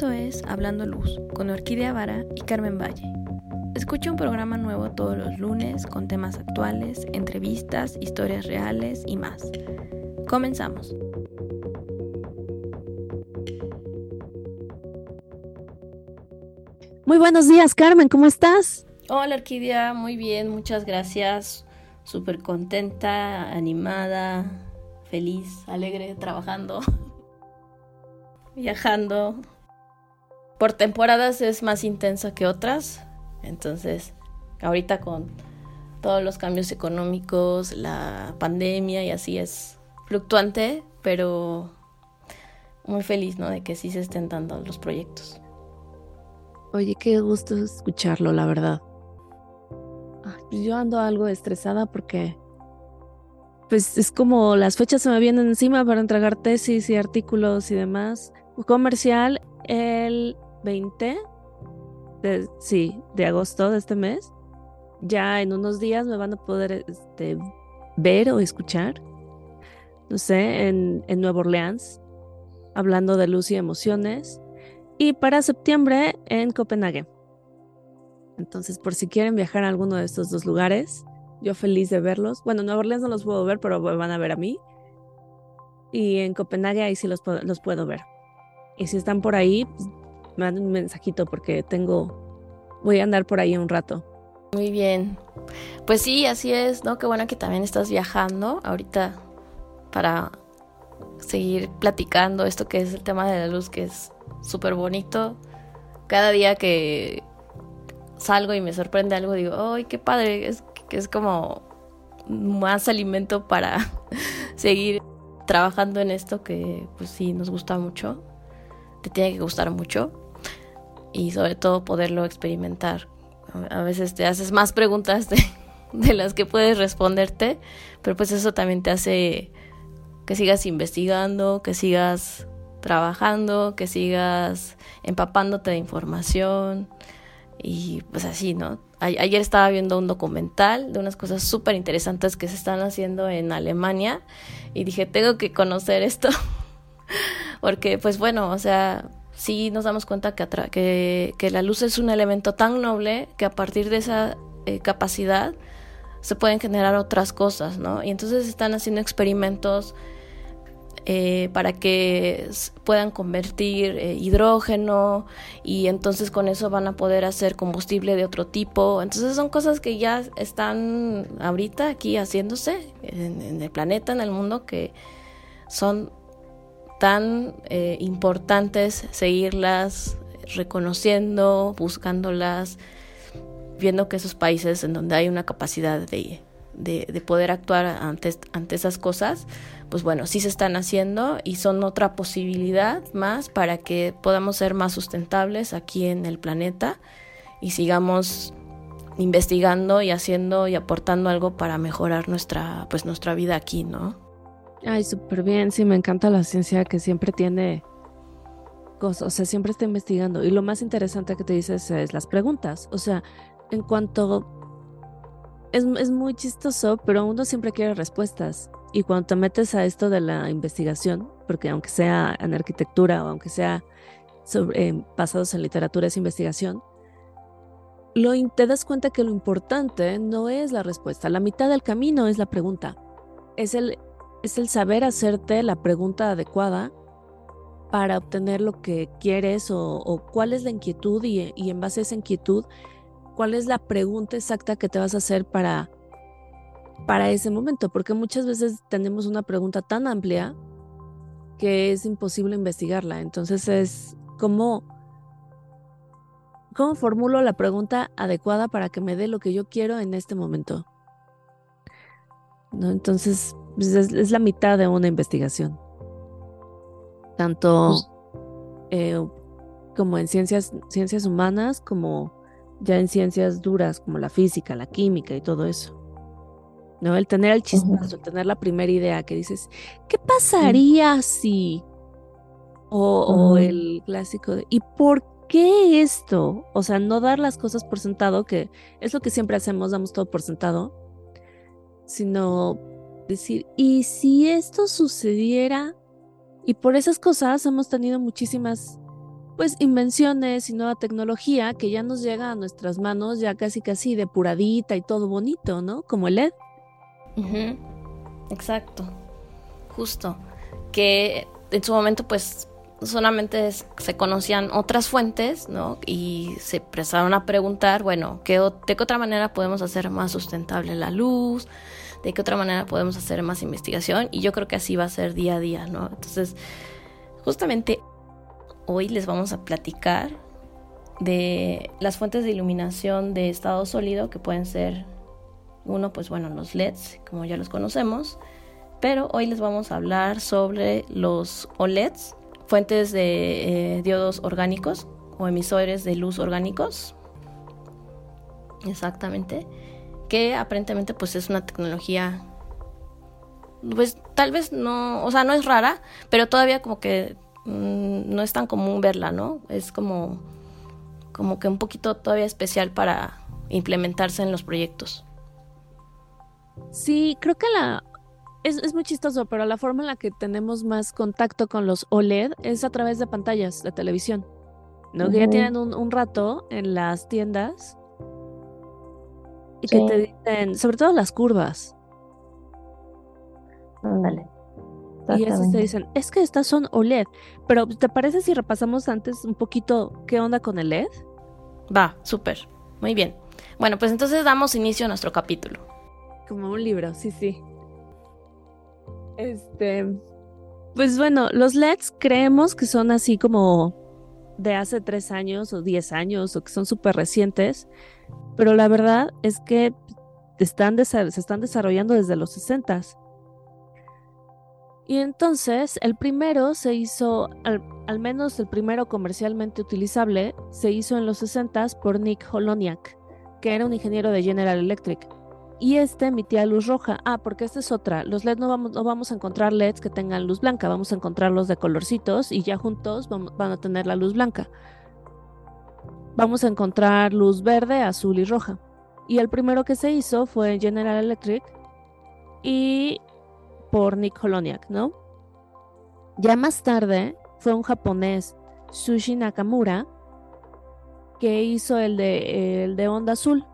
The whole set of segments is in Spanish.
Esto es Hablando Luz con Orquídea Vara y Carmen Valle. Escucha un programa nuevo todos los lunes con temas actuales, entrevistas, historias reales y más. Comenzamos. Muy buenos días, Carmen, ¿cómo estás? Hola, Orquídea, muy bien, muchas gracias. Súper contenta, animada, feliz, alegre, trabajando, viajando. Por temporadas es más intensa que otras, entonces ahorita con todos los cambios económicos, la pandemia y así es fluctuante, pero muy feliz, ¿no? De que sí se estén dando los proyectos. Oye, qué gusto escucharlo, la verdad. Pues yo ando algo estresada porque pues es como las fechas se me vienen encima para entregar tesis y artículos y demás. Comercial el 20 de, sí, de agosto de este mes. Ya en unos días me van a poder este, ver o escuchar, no sé, en, en Nueva Orleans, hablando de luz y emociones. Y para septiembre en Copenhague. Entonces, por si quieren viajar a alguno de estos dos lugares, yo feliz de verlos. Bueno, en Nueva Orleans no los puedo ver, pero van a ver a mí. Y en Copenhague ahí sí los, los puedo ver. Y si están por ahí, me dan un mensajito porque tengo, voy a andar por ahí un rato. Muy bien. Pues sí, así es, ¿no? Qué bueno que también estás viajando ahorita para seguir platicando esto que es el tema de la luz, que es súper bonito. Cada día que salgo y me sorprende algo, digo, ¡ay, qué padre! Es que es como más alimento para seguir trabajando en esto que pues sí nos gusta mucho, te tiene que gustar mucho y sobre todo poderlo experimentar. A veces te haces más preguntas de, las que puedes responderte, pero pues eso también te hace que sigas investigando, que sigas trabajando, que sigas empapándote de información y pues así, ¿no? ayer estaba viendo un documental de unas cosas súper interesantes que se están haciendo en Alemania y dije, tengo que conocer esto, porque pues bueno, o sea, sí nos damos cuenta que, la luz es un elemento tan noble que a partir de esa eh, capacidad se pueden generar otras cosas, ¿no? Y entonces están haciendo experimentos eh, para que puedan convertir eh, hidrógeno y entonces con eso van a poder hacer combustible de otro tipo. Entonces son cosas que ya están ahorita aquí haciéndose en, el planeta, en el mundo, que son tan eh, importantes seguirlas reconociendo, buscándolas, viendo que esos países en donde hay una capacidad de, de, poder actuar ante, ante esas cosas, pues bueno, sí se están haciendo y son otra posibilidad más para que podamos ser más sustentables aquí en el planeta y sigamos investigando y haciendo y aportando algo para mejorar nuestra pues nuestra vida aquí, ¿no? Ay, súper bien, sí, me encanta la ciencia que siempre tiene cosas, o sea, siempre está investigando. Y lo más interesante que te dices es las preguntas, o sea, en cuanto... Es, es muy chistoso, pero uno siempre quiere respuestas. Y cuando te metes a esto de la investigación, porque aunque sea en arquitectura o aunque sea sobre, eh, basados en literatura, es investigación, lo, te das cuenta que lo importante no es la respuesta, la mitad del camino es la pregunta. Es el, es el saber hacerte la pregunta adecuada para obtener lo que quieres o, cuál es la inquietud y, en base a esa inquietud, cuál es la pregunta exacta que te vas a hacer para para ese momento, porque muchas veces tenemos una pregunta tan amplia que es imposible investigarla. Entonces es como, ¿cómo formulo la pregunta adecuada para que me dé lo que yo quiero en este momento? ¿No? Entonces pues, es, la mitad de una investigación. Tanto pues eh, como en ciencias, ciencias humanas, como ya en ciencias duras, como la física, la química y todo eso. ¿no? El tener el chispazo, el tener la primera idea que dices, ¿qué pasaría si? O, el clásico de, ¿y por qué esto? O sea, no dar las cosas por sentado, que es lo que siempre hacemos, damos todo por sentado, sino decir, ¿y si esto sucediera? Y por esas cosas hemos tenido muchísimas pues invenciones y nueva tecnología que ya nos llega a nuestras manos ya casi casi depuradita y todo bonito, ¿no? Como el LED. Exacto, justo. Que en su momento pues solamente se conocían otras fuentes, ¿no? Y se empezaron a preguntar, bueno, ¿qué, ¿de qué otra manera podemos hacer más sustentable la luz? ¿De qué otra manera podemos hacer más investigación? Y yo creo que así va a ser día a día, ¿no? Entonces, justamente hoy les vamos a platicar de las fuentes de iluminación de estado sólido, que pueden ser uno, pues bueno, los LEDs, como ya los conocemos, pero hoy les vamos a hablar sobre los OLEDs, fuentes de eh, diodos orgánicos o emisores de luz orgánicos. Exactamente. Que aparentemente pues es una tecnología pues tal vez no, o sea, no es rara, pero todavía como que mm, no es tan común verla, ¿no? Es como como que un poquito todavía especial para implementarse en los proyectos. Sí, creo que la es, muy chistoso, pero la forma en la que tenemos más contacto con los OLED es a través de pantallas de televisión. ¿no? Que ya tienen un, rato en las tiendas y que te dicen, sobre todo las curvas. Ándale. Y eso te dicen, es que estas son OLED. Pero ¿te parece si repasamos antes un poquito qué onda con el LED? Va, súper. Muy bien. Bueno, pues entonces damos inicio a nuestro capítulo. Como un libro, sí, sí. Este, pues bueno, los LEDs creemos que son así como de hace tres años o diez años o que son súper recientes, pero la verdad es que están se están desarrollando desde los 60 y entonces el primero se hizo, al, al, menos el primero comercialmente utilizable, se hizo en los 60 por Nick Holoniak, que era un ingeniero de General Electric y este emitía luz roja. Ah, porque esta es otra. Los LEDs no vamos, no vamos a encontrar LEDs que tengan luz blanca, vamos a encontrarlos de colorcitos y ya juntos van a tener la luz blanca. Vamos a encontrar luz verde, azul y roja. Y el primero que se hizo fue General Electric y por Nick Holoniak, ¿no? Ya más tarde fue un japonés, Sushi Nakamura, que hizo el de, el de onda azul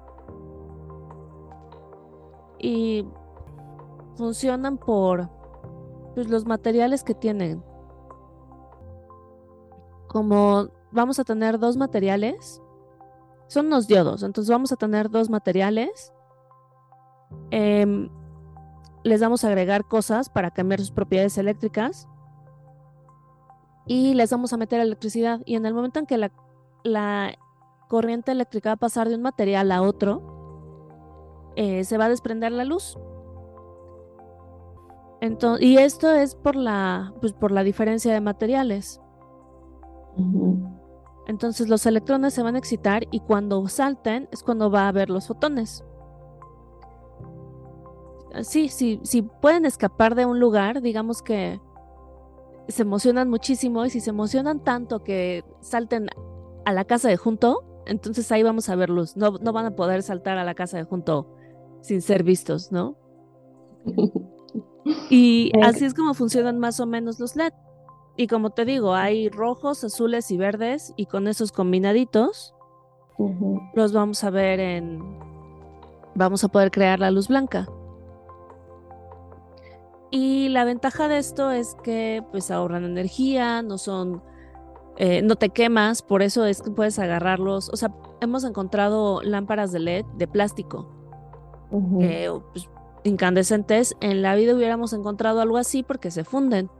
y funcionan por pues, los materiales que tienen. Como vamos a tener dos materiales, son los diodos, entonces vamos a tener dos materiales. Em, les vamos a agregar cosas para cambiar sus propiedades eléctricas y les vamos a meter electricidad. Y en el momento en que la, la corriente eléctrica va a pasar de un material a otro, eh, se va a desprender la luz. Entonces, y esto es por la, pues, por la diferencia de materiales. Entonces los electrones se van a excitar y cuando salten es cuando va a haber los fotones. Sí, sí, si pueden escapar de un lugar, digamos que se emocionan muchísimo y si se emocionan tanto que salten a la casa de junto, entonces ahí vamos a ver luz. No, no van a poder saltar a la casa de junto sin ser vistos, ¿no? Y así es como funcionan más o menos los LED. Y como te digo, hay rojos, azules y verdes, y con esos combinaditos los vamos a ver en. Vamos a poder crear la luz blanca. Y la ventaja de esto es que pues ahorran energía, no son. Eh, no te quemas, por eso es que puedes agarrarlos. O sea, hemos encontrado lámparas de LED de plástico pues, incandescentes, en la vida hubiéramos encontrado algo así porque se funden.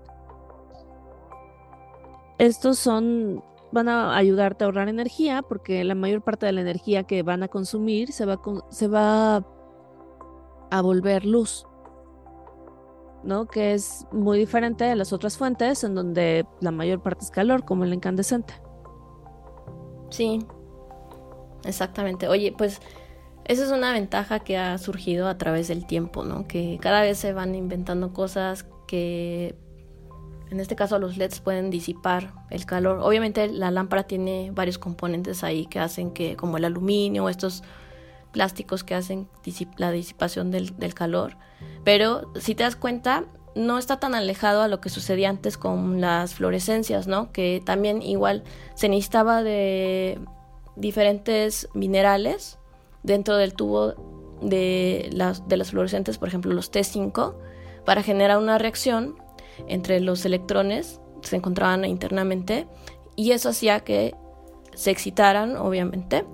Estos son, van a ayudarte a ahorrar energía porque la mayor parte de la energía que van a consumir se va, se va a volver luz. ¿no? Que es muy diferente de las otras fuentes en donde la mayor parte es calor, como el incandescente. Sí, exactamente. Oye, pues esa es una ventaja que ha surgido a través del tiempo, ¿no? Que cada vez se van inventando cosas que, en este caso, los LEDs pueden disipar el calor. Obviamente la lámpara tiene varios componentes ahí que hacen que, como el aluminio, estos plásticos que hacen la disipación del, calor. Pero si te das cuenta, no está tan alejado a lo que sucedía antes con las fluorescencias, ¿no? Que también igual se necesitaba de diferentes minerales dentro del tubo de las, de las fluorescentes, por ejemplo los T5, para generar una reacción entre los electrones que se encontraban internamente y eso hacía que se excitaran, obviamente,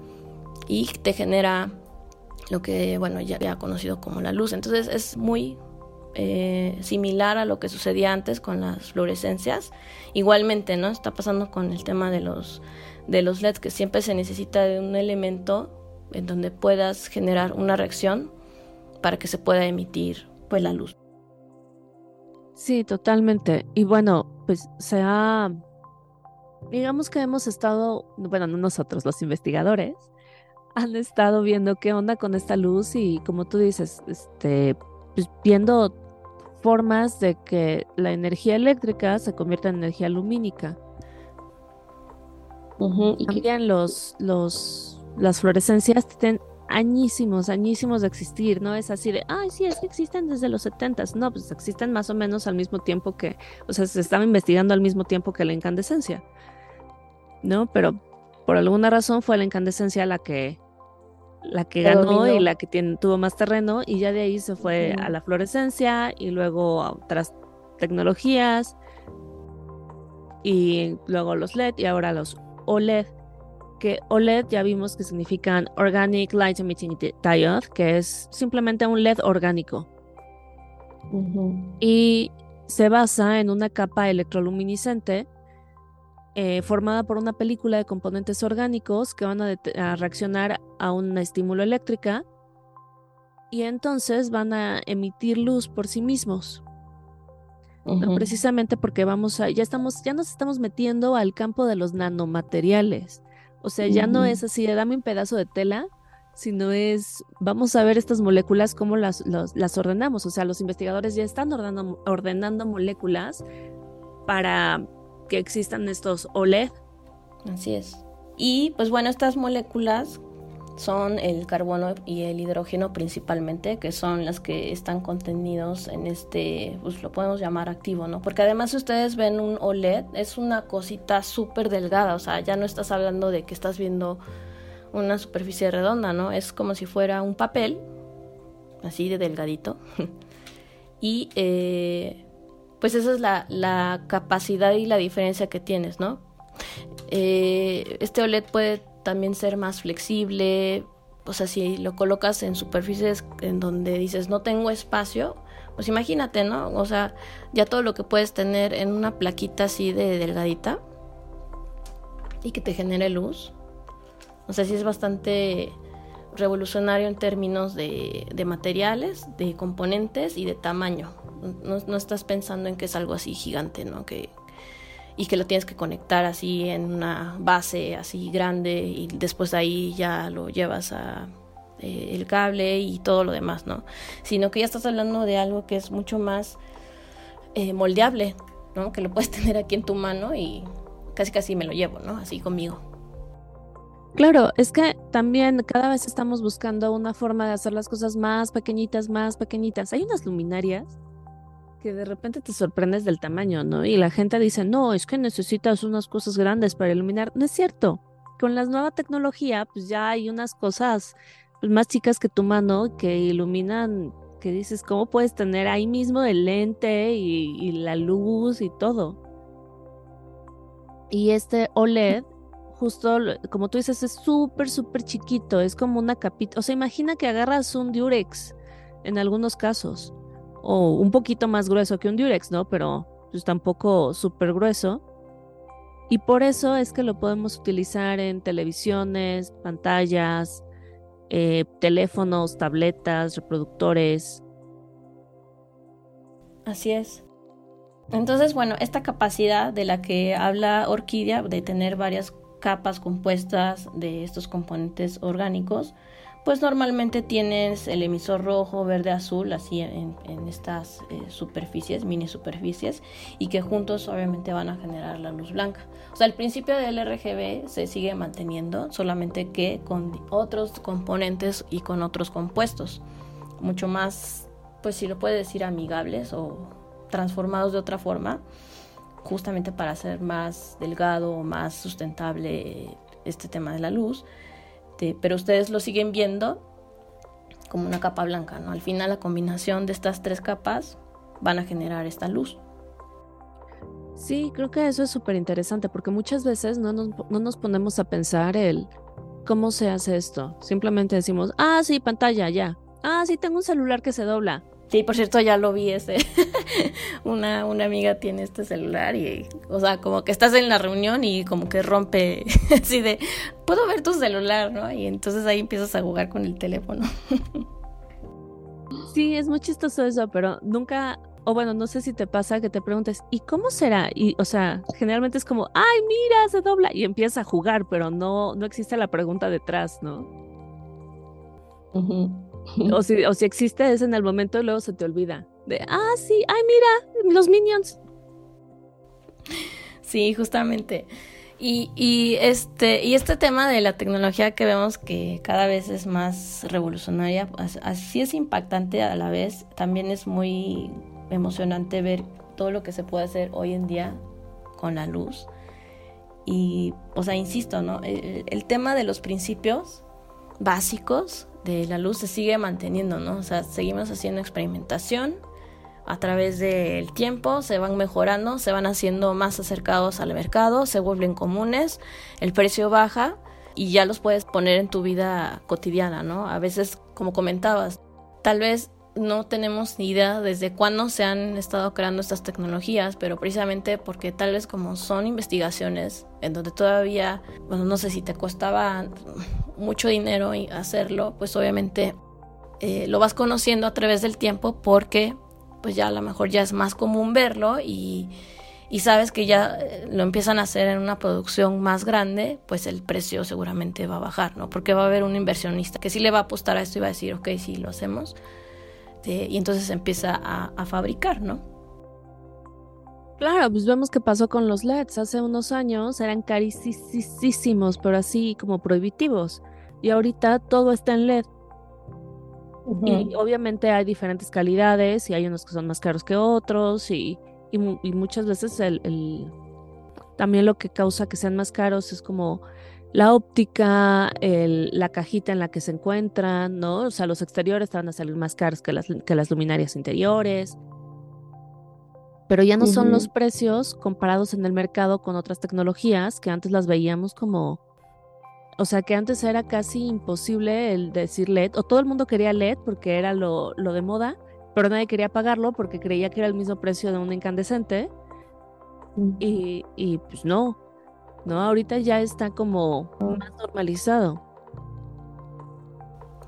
y te genera lo que, bueno, ya conocido como la luz. Entonces es muy eh, similar a lo que sucedía antes con las fluorescencias. Igualmente, ¿no? Está pasando con el tema de los, de los LEDs, que siempre se necesita de un elemento en donde puedas generar una reacción para que se pueda emitir pues la luz. Sí, totalmente. Y bueno, pues se ha, digamos que hemos estado, bueno, no nosotros, los investigadores, han estado viendo qué onda con esta luz y como tú dices, este, pues viendo formas de que la energía eléctrica se convierta en energía lumínica. y También los, los, las fluorescencias tienen añísimos, añísimos de existir, no es así de, ay, sí, es que existen desde los 70 no, pues existen más o menos al mismo tiempo que, o sea, se estaba investigando al mismo tiempo que la incandescencia, ¿no? Pero por alguna razón fue la incandescencia la que la que ganó y la que tiene, tuvo más terreno y ya de ahí se fue a la fluorescencia y luego a otras tecnologías y luego los LED y ahora los OLED que OLED ya vimos que significan Organic Light Emitting Diode que es simplemente un LED orgánico y se basa en una capa electroluminiscente eh, formada por una película de componentes orgánicos que van a, reaccionar a una estímulo eléctrica y entonces van a emitir luz por sí mismos. precisamente porque vamos a, ya estamos, ya nos estamos metiendo al campo de los nanomateriales. O sea, ya no es así, dame un pedazo de tela, sino es, vamos a ver estas moléculas, cómo las, las ordenamos. O sea, los investigadores ya están ordenando, ordenando moléculas para que existan estos OLED. Así es. Y pues bueno, estas moléculas son el carbono y el hidrógeno principalmente, que son las que están contenidos en este, pues lo podemos llamar activo, ¿no? Porque además si ustedes ven un OLED, es una cosita súper delgada, o sea, ya no estás hablando de que estás viendo una superficie redonda, ¿no? Es como si fuera un papel, así de delgadito. y eh, pues esa es la, capacidad y la diferencia que tienes, ¿no? Eh, este OLED puede también ser más flexible, o sea, si lo colocas en superficies en donde dices no tengo espacio, pues imagínate, ¿no? O sea, ya todo lo que puedes tener en una plaquita así de delgadita y que te genere luz. O sea, sí es bastante revolucionario en términos de, materiales, de componentes y de tamaño. No, estás pensando en que es algo así gigante, ¿no? Que, y que lo tienes que conectar así en una base así grande y después de ahí ya lo llevas a eh, el cable y todo lo demás, ¿no? Sino que ya estás hablando de algo que es mucho más eh, moldeable, ¿no? Que lo puedes tener aquí en tu mano y casi casi me lo llevo, ¿no? Así conmigo. Claro, es que también cada vez estamos buscando una forma de hacer las cosas más pequeñitas, más pequeñitas. Hay unas luminarias que de repente te sorprendes del tamaño, ¿no? Y la gente dice, no, es que necesitas unas cosas grandes para iluminar. No es cierto. Con la nueva tecnología, pues ya hay unas cosas pues, más chicas que tu mano que iluminan, que dices, ¿cómo puedes tener ahí mismo el lente y, y la luz y todo? Y este OLED, justo como tú dices, es súper, súper chiquito, es como una capita. O sea, imagina que agarras un Durex en algunos casos o un poquito más grueso que un Durex, ¿no? Pero pues tampoco súper grueso. Y por eso es que lo podemos utilizar en televisiones, pantallas, eh, teléfonos, tabletas, reproductores. Así es. Entonces, bueno, esta capacidad de la que habla Orquídea, de tener varias capas compuestas de estos componentes orgánicos, pues normalmente tienes el emisor rojo, verde, azul, así en, estas eh, superficies, mini superficies, y que juntos obviamente van a generar la luz blanca. O sea, el principio del RGB se sigue manteniendo, solamente que con otros componentes y con otros compuestos, mucho más, pues si lo puede decir, amigables o transformados de otra forma, justamente para hacer más delgado, más sustentable este tema de la luz. Pero ustedes lo siguen viendo como una capa blanca, ¿no? Al final la combinación de estas tres capas van a generar esta luz. Sí, creo que eso es súper interesante porque muchas veces no nos, no nos ponemos a pensar el cómo se hace esto. Simplemente decimos, ah, sí, pantalla, ya. Ah, sí, tengo un celular que se dobla. Sí, por cierto, ya lo vi ese. una, una amiga tiene este celular y, o sea, como que estás en la reunión y como que rompe así de, puedo ver tu celular, ¿no? Y entonces ahí empiezas a jugar con el teléfono. sí, es muy chistoso eso, pero nunca, o bueno, no sé si te pasa que te preguntes, ¿y cómo será? Y, o sea, generalmente es como, ay, mira, se dobla y empieza a jugar, pero no, no existe la pregunta detrás, ¿no? O si, o si existe es en el momento y luego se te olvida. De, ah, sí, ay, mira, los minions. Sí, justamente. Y, y, este, y este tema de la tecnología que vemos que cada vez es más revolucionaria, así es impactante a la vez, también es muy emocionante ver todo lo que se puede hacer hoy en día con la luz. Y, o sea, insisto, ¿no? el tema de los principios básicos de la luz se sigue manteniendo, ¿no? O sea, seguimos haciendo experimentación a través del tiempo, se van mejorando, se van haciendo más acercados al mercado, se vuelven comunes, el precio baja y ya los puedes poner en tu vida cotidiana, ¿no? A veces, como comentabas, tal vez no tenemos ni idea desde cuándo se han estado creando estas tecnologías, pero precisamente porque tal vez como son investigaciones en donde todavía, bueno, no sé si te costaba mucho dinero hacerlo, pues obviamente eh, lo vas conociendo a través del tiempo porque pues ya a lo mejor ya es más común verlo y, y sabes que ya eh, lo empiezan a hacer en una producción más grande, pues el precio seguramente va a bajar, ¿no? Porque va a haber un inversionista que sí le va a apostar a esto y va a decir, ok, sí, lo hacemos este, y entonces empieza a, fabricar, ¿no? Claro, pues vemos qué pasó con los LEDs. Hace unos años eran carísimos, pero así como prohibitivos. Y ahorita todo está en LED. Y obviamente hay diferentes calidades y hay unos que son más caros que otros y, y, muchas veces el, también lo que causa que sean más caros es como la óptica, la cajita en la que se encuentran, ¿no? O sea, los exteriores te van a salir más caros que las, que las luminarias interiores. Pero ya no son los precios comparados en el mercado con otras tecnologías que antes las veíamos como. O sea, que antes era casi imposible el decir LED, o todo el mundo quería LED porque era lo, lo de moda, pero nadie quería pagarlo porque creía que era el mismo precio de un incandescente. y, y pues no, ¿no? Ahorita ya está como más normalizado.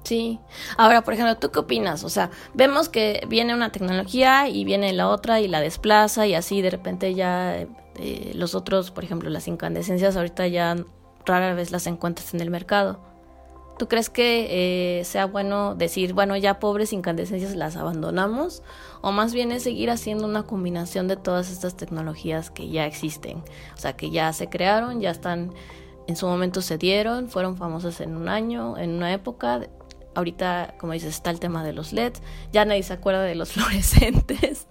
Sí. Ahora, por ejemplo, ¿tú qué opinas? O sea, vemos que viene una tecnología y viene la otra y la desplaza y así de repente ya eh, los otros, por ejemplo, las incandescencias ahorita ya rara vez las encuentras en el mercado. ¿Tú crees que eh, sea bueno decir, bueno, ya pobres incandescencias las abandonamos? ¿O más bien es seguir haciendo una combinación de todas estas tecnologías que ya existen? O sea, que ya se crearon, ya están, en su momento se dieron, fueron famosas en un año, en una época. Ahorita, como dices, está el tema de los LEDs. Ya nadie se acuerda de los fluorescentes.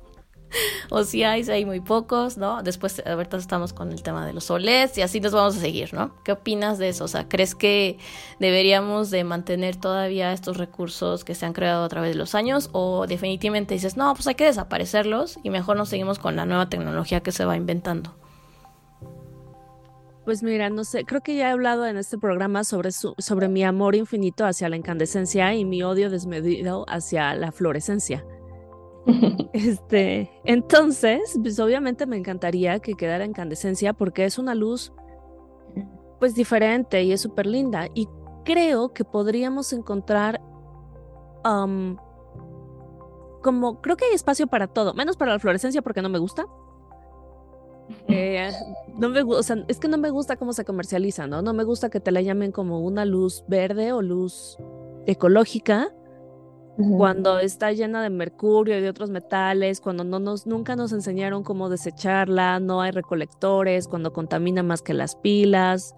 o si hay, hay muy pocos, ¿no? Después, ahorita estamos con el tema de los OLEDs y así nos vamos a seguir, ¿no? ¿Qué opinas de eso? O sea, ¿crees que deberíamos de mantener todavía estos recursos que se han creado a través de los años o definitivamente dices, no, pues hay que desaparecerlos y mejor nos seguimos con la nueva tecnología que se va inventando? Pues mira, no sé, creo que ya he hablado en este programa sobre, sobre mi amor infinito hacia la incandescencia y mi odio desmedido hacia la fluorescencia. Este, entonces, pues obviamente me encantaría que quedara incandescencia porque es una luz pues diferente y es súper linda y creo que podríamos encontrar como creo que hay espacio para todo, menos para la fluorescencia porque no me gusta. Eh, no me o sea, es que no me gusta cómo se comercializa, ¿no? No me gusta que te la llamen como una luz verde o luz ecológica cuando está llena de mercurio y de otros metales, cuando no nos, nunca nos enseñaron cómo desecharla, no hay recolectores, cuando contamina más que las pilas,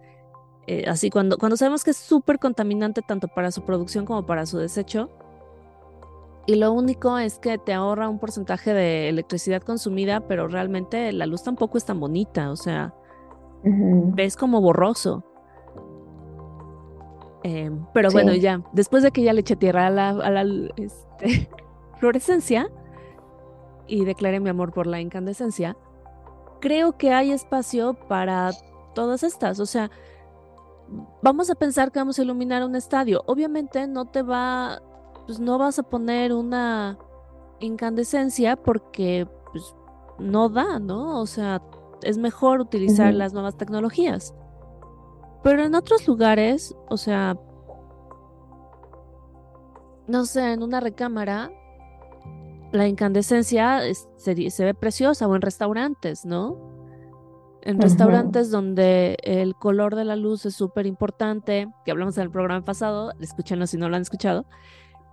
eh, así cuando, cuando sabemos que es súper contaminante tanto para su producción como para su desecho, y lo único es que te ahorra un porcentaje de electricidad consumida, pero realmente la luz tampoco es tan bonita, o sea, ves como borroso. Em, pero bueno, ya, después de que ya le eché tierra a la, este, fluorescencia y declaré mi amor por la incandescencia, creo que hay espacio para todas estas. O sea, vamos a pensar que vamos a iluminar un estadio. Obviamente no te va, pues no vas a poner una incandescencia porque pues, no da, ¿no? O sea, es mejor utilizar las nuevas tecnologías. Pero en otros lugares, o sea, no sé, en una recámara, la incandescencia se, ve preciosa o en restaurantes, ¿no? En restaurantes donde el color de la luz es súper importante, que hablamos en el programa pasado, escúchenlo si no lo han escuchado.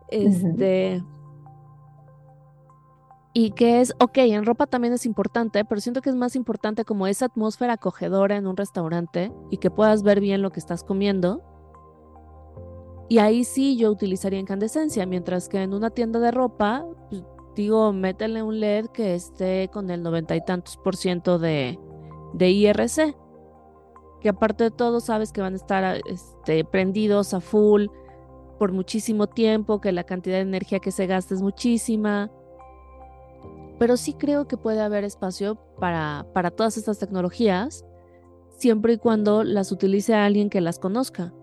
Este. Y que es, ok, en ropa también es importante, pero siento que es más importante como esa atmósfera acogedora en un restaurante y que puedas ver bien lo que estás comiendo. Y ahí sí yo utilizaría incandescencia, mientras que en una tienda de ropa, pues, digo, métele un LED que esté con el noventa y tantos por ciento de, de IRC. Que aparte de todo, sabes que van a estar este, prendidos a full por muchísimo tiempo, que la cantidad de energía que se gasta es muchísima. Pero sí creo que puede haber espacio para, para todas estas tecnologías, siempre y cuando las utilice alguien que las conozca.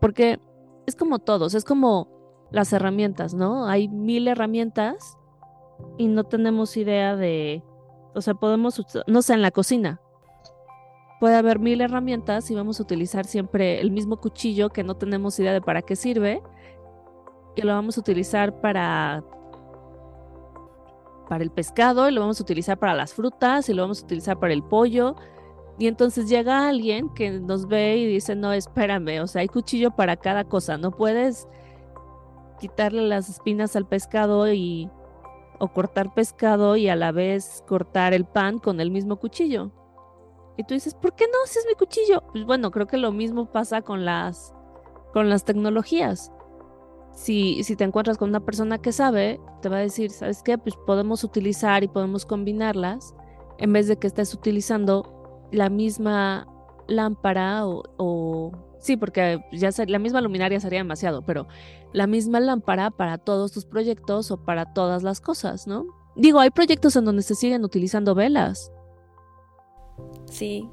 Porque es como todos, es como las herramientas, ¿no? Hay mil herramientas y no tenemos idea de, o sea, podemos, no sé, en la cocina. Puede haber mil herramientas y vamos a utilizar siempre el mismo cuchillo que no tenemos idea de para qué sirve, que lo vamos a utilizar para para el pescado y lo vamos a utilizar para las frutas y lo vamos a utilizar para el pollo. Y entonces llega alguien que nos ve y dice, no, espérame, o sea, hay cuchillo para cada cosa, no puedes quitarle las espinas al pescado y o cortar pescado y a la vez cortar el pan con el mismo cuchillo. Y tú dices, ¿por qué no? Si es mi cuchillo. Pues bueno, creo que lo mismo pasa con las con las tecnologías. Si, si te encuentras con una persona que sabe, te va a decir, ¿sabes qué? Pues podemos utilizar y podemos combinarlas en vez de que estés utilizando la misma lámpara o Sí, porque ya la misma luminaria sería demasiado, pero la misma lámpara para todos tus proyectos o para todas las cosas, ¿no? Digo, hay proyectos en donde se siguen utilizando velas. Sí,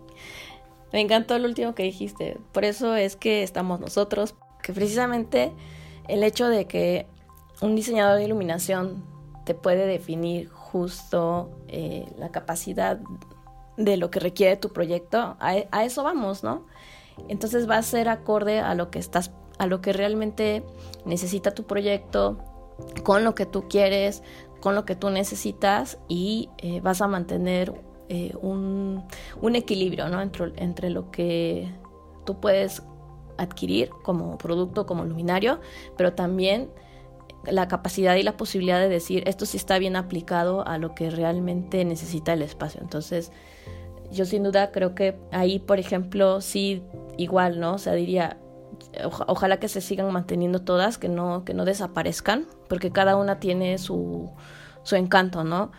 me encantó lo último que dijiste. Por eso es que estamos nosotros, que precisamente el hecho de que un diseñador de iluminación te puede definir justo eh, la capacidad de lo que requiere tu proyecto, a eso vamos, ¿no? Entonces va a ser acorde a lo que estás, a lo que realmente necesita tu proyecto, con lo que tú quieres, con lo que tú necesitas y eh, vas a mantener eh, un, equilibrio ¿no? entre, entre lo que tú puedes adquirir como producto, como luminario, pero también la capacidad y la posibilidad de decir esto sí está bien aplicado a lo que realmente necesita el espacio. Entonces, yo sin duda creo que ahí, por ejemplo, sí, igual, ¿no? O sea, diría, ojalá que se sigan manteniendo todas, que no, que no desaparezcan, porque cada una tiene su, su encanto, ¿no?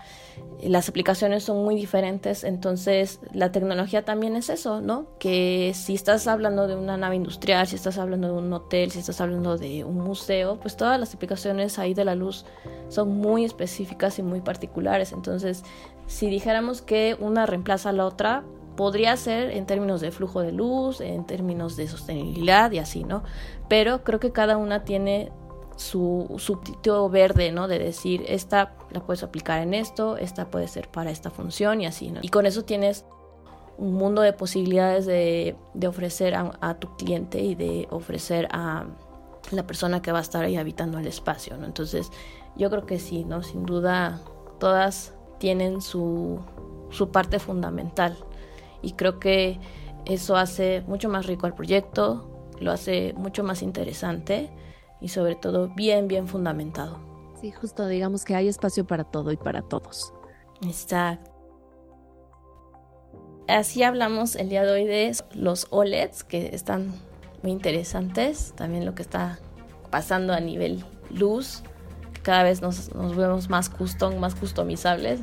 Las aplicaciones son muy diferentes, entonces la tecnología también es eso, ¿no? Que si estás hablando de una nave industrial, si estás hablando de un hotel, si estás hablando de un museo, pues todas las aplicaciones ahí de la luz son muy específicas y muy particulares, entonces si dijéramos que una reemplaza a la otra, podría ser en términos de flujo de luz, en términos de sostenibilidad y así, ¿no? Pero creo que cada una tiene su subtítulo verde, ¿no? De decir, esta la puedes aplicar en esto, esta puede ser para esta función y así, ¿no? Y con eso tienes un mundo de posibilidades de, ofrecer a, tu cliente y de ofrecer a la persona que va a estar ahí habitando el espacio, ¿no? Entonces, yo creo que sí, ¿no? Sin duda, todas tienen su, su parte fundamental. Y creo que eso hace mucho más rico al proyecto, lo hace mucho más interesante y sobre todo bien, bien fundamentado. Sí, justo digamos que hay espacio para todo y para todos. Exacto. Así hablamos el día de hoy de los OLEDs, que están muy interesantes, también lo que está pasando a nivel luz cada vez nos, nos vemos más custom, más customizables,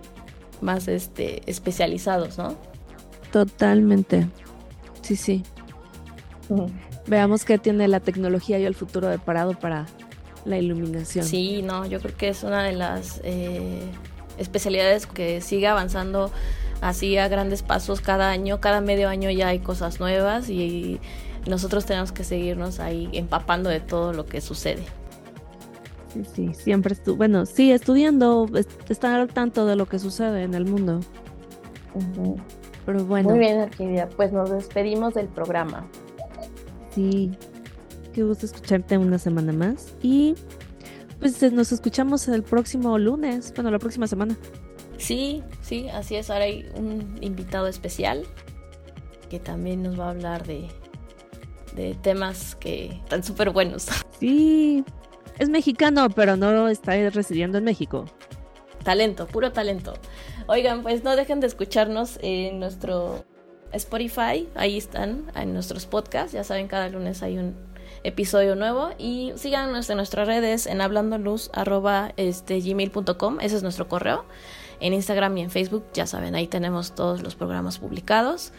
más este, especializados, ¿no? Totalmente. Sí, sí. Veamos qué tiene la tecnología y el futuro deparado para la iluminación. Sí, no, yo creo que es una de las eh, especialidades que sigue avanzando así a grandes pasos cada año, cada medio año ya hay cosas nuevas y nosotros tenemos que seguirnos ahí empapando de todo lo que sucede. Sí, sí, siempre estuve, bueno, sí, estudiando, estar al tanto de lo que sucede en el mundo. Pero bueno. Muy bien, Arquidia, pues nos despedimos del programa. Sí, qué gusto escucharte una semana más y pues nos escuchamos el próximo lunes, bueno, la próxima semana. Sí, sí, así es. Ahora hay un invitado especial que también nos va a hablar de, de temas que están súper buenos. Sí, es mexicano, pero no está residiendo en México. Talento, puro talento. Oigan, pues no dejen de escucharnos en nuestro Spotify, ahí están, en nuestros podcasts, ya saben, cada lunes hay un episodio nuevo y síganos en nuestras redes en hablandoluz este, gmail.com, ese es nuestro correo en Instagram y en Facebook, ya saben, ahí tenemos todos los programas publicados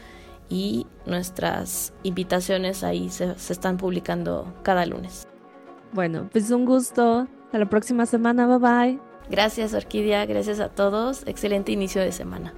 y nuestras invitaciones ahí se, se están publicando cada lunes. Bueno, pues un gusto. Hasta la próxima semana. Bye bye. Gracias, Orquídea. Gracias a todos. Excelente inicio de semana.